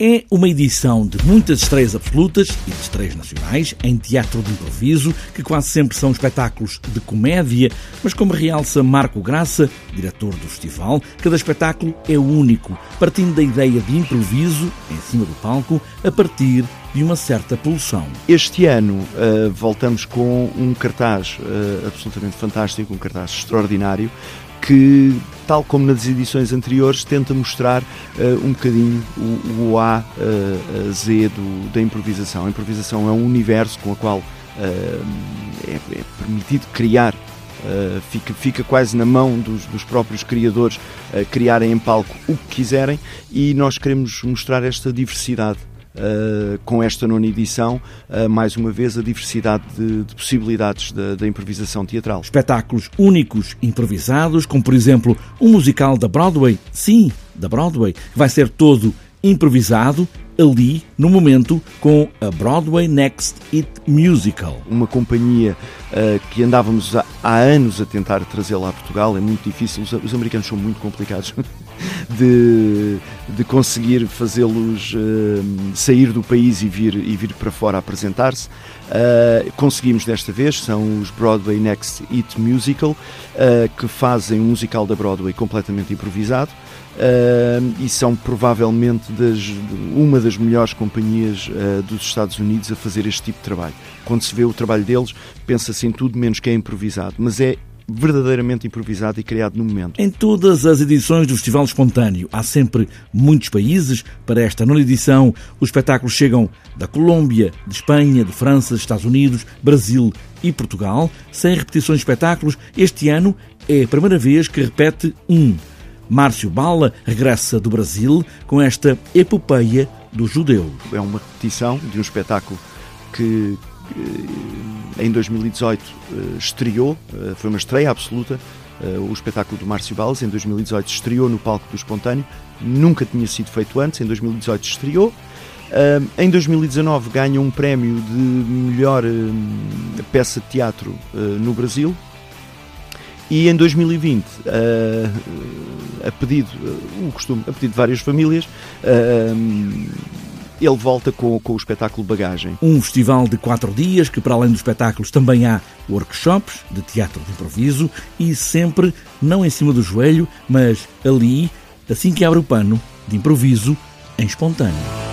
É uma edição de muitas estreias absolutas e de estreias nacionais em teatro de improviso, que quase sempre são espetáculos de comédia, mas como realça Marco Graça, diretor do festival, cada espetáculo é único, partindo da ideia de improviso em cima do palco, a partir de uma certa pulsão. Este ano uh, voltamos com um cartaz uh, absolutamente fantástico, um cartaz extraordinário, que, tal como nas edições anteriores, tenta mostrar uh, um bocadinho o, o A, uh, Z do, da improvisação. A improvisação é um universo com o qual uh, é, é, permitido criar. fica, fica quase na mão dos, dos próprios criadores criarem em palco o que quiserem e nós queremos mostrar esta diversidade Uh, com esta nona edição, uh, mais uma vez, a diversidade de, de possibilidades da, da, improvisação teatral. Espetáculos únicos, improvisados, como por exemplo um musical da Broadway, sim, da Broadway, que vai ser todo improvisado ali, no momento, com a Broadway Next It Musical. Uma companhia uh, que andávamos há, há anos a tentar trazê-la a Portugal, é muito difícil, os, os americanos são muito complicados de, de conseguir fazê-los uh, sair do país e vir, e vir para fora apresentar-se. Uh, conseguimos desta vez, são os Broadway Next It Musical, que fazem um musical da Broadway completamente improvisado. Uh, e são provavelmente das, uma das melhores companhias uh, dos Estados Unidos a fazer este tipo de trabalho. Quando se vê o trabalho deles, pensa-se em tudo menos que é improvisado, mas é verdadeiramente improvisado e criado no momento. Em todas as edições do Festival Espontâneo há sempre muitos países. Para esta nona edição, os espetáculos chegam da Colômbia, de Espanha, de França, Estados Unidos, Brasil e Portugal. Sem repetições de espetáculos, este ano é a primeira vez que repete um Márcio Bala regressa do Brasil com esta epopeia dos judeus. É uma repetição de um espetáculo que eh, em 2018 eh, estreou, eh, foi uma estreia absoluta, o espetáculo do Márcio Balas, em 2018 estreou no palco do Espontâneo, nunca tinha sido feito antes, em 2018 estreou. Em 2019 ganha um prémio de melhor peça de teatro no Brasil, e em 2020, a pedido, o costume, a pedido de várias famílias, ele volta com, com o espetáculo Bagagem. Um festival de quatro dias que, para além dos espetáculos, também há workshops de teatro de improviso e sempre não em cima do joelho, mas ali, assim que abre o pano, de improviso em espontâneo.